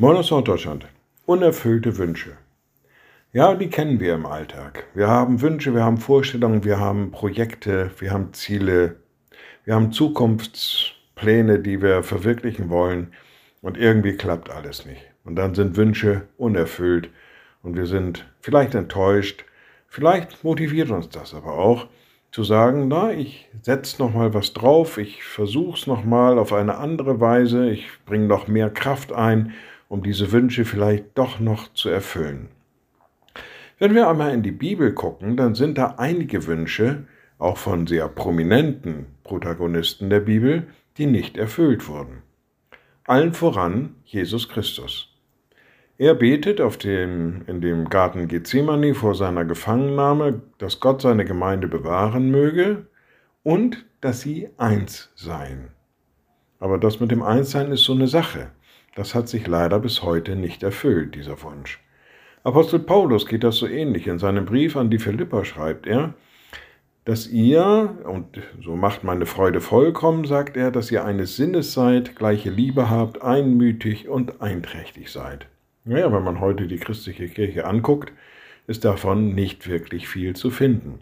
Moin aus Norddeutschland. Unerfüllte Wünsche. Ja, die kennen wir im Alltag. Wir haben Wünsche, wir haben Vorstellungen, wir haben Projekte, wir haben Ziele, wir haben Zukunftspläne, die wir verwirklichen wollen und irgendwie klappt alles nicht. Und dann sind Wünsche unerfüllt und wir sind vielleicht enttäuscht, vielleicht motiviert uns das aber auch zu sagen, na, ich setze noch mal was drauf, ich versuche es noch mal auf eine andere Weise, ich bringe noch mehr Kraft ein um diese Wünsche vielleicht doch noch zu erfüllen. Wenn wir einmal in die Bibel gucken, dann sind da einige Wünsche, auch von sehr prominenten Protagonisten der Bibel, die nicht erfüllt wurden. Allen voran Jesus Christus. Er betet auf dem, in dem Garten Gethsemane vor seiner Gefangennahme, dass Gott seine Gemeinde bewahren möge und dass sie eins seien. Aber das mit dem Einssein ist so eine Sache. Das hat sich leider bis heute nicht erfüllt, dieser Wunsch. Apostel Paulus geht das so ähnlich. In seinem Brief an die Philipper schreibt er, dass ihr, und so macht meine Freude vollkommen, sagt er, dass ihr eines Sinnes seid, gleiche Liebe habt, einmütig und einträchtig seid. Naja, wenn man heute die christliche Kirche anguckt, ist davon nicht wirklich viel zu finden.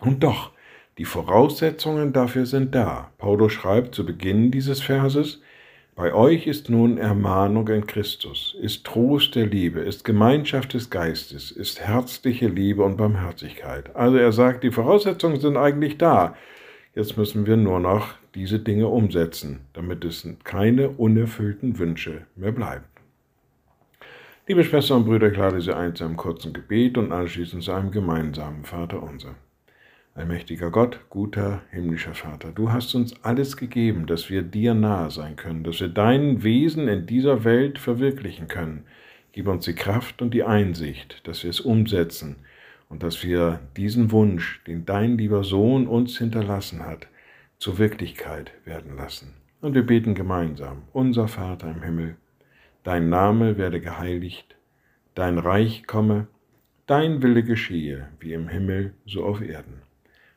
Und doch, die Voraussetzungen dafür sind da. Paulus schreibt zu Beginn dieses Verses, bei euch ist nun Ermahnung in Christus, ist Trost der Liebe, ist Gemeinschaft des Geistes, ist herzliche Liebe und Barmherzigkeit. Also er sagt, die Voraussetzungen sind eigentlich da. Jetzt müssen wir nur noch diese Dinge umsetzen, damit es keine unerfüllten Wünsche mehr bleiben. Liebe Schwestern und Brüder, ich lade Sie ein zu einem kurzen Gebet und anschließend zu einem gemeinsamen Vater unser. Allmächtiger Gott, guter himmlischer Vater, du hast uns alles gegeben, dass wir dir nahe sein können, dass wir dein Wesen in dieser Welt verwirklichen können. Gib uns die Kraft und die Einsicht, dass wir es umsetzen und dass wir diesen Wunsch, den dein lieber Sohn uns hinterlassen hat, zur Wirklichkeit werden lassen. Und wir beten gemeinsam, unser Vater im Himmel, dein Name werde geheiligt, dein Reich komme, dein Wille geschehe, wie im Himmel so auf Erden.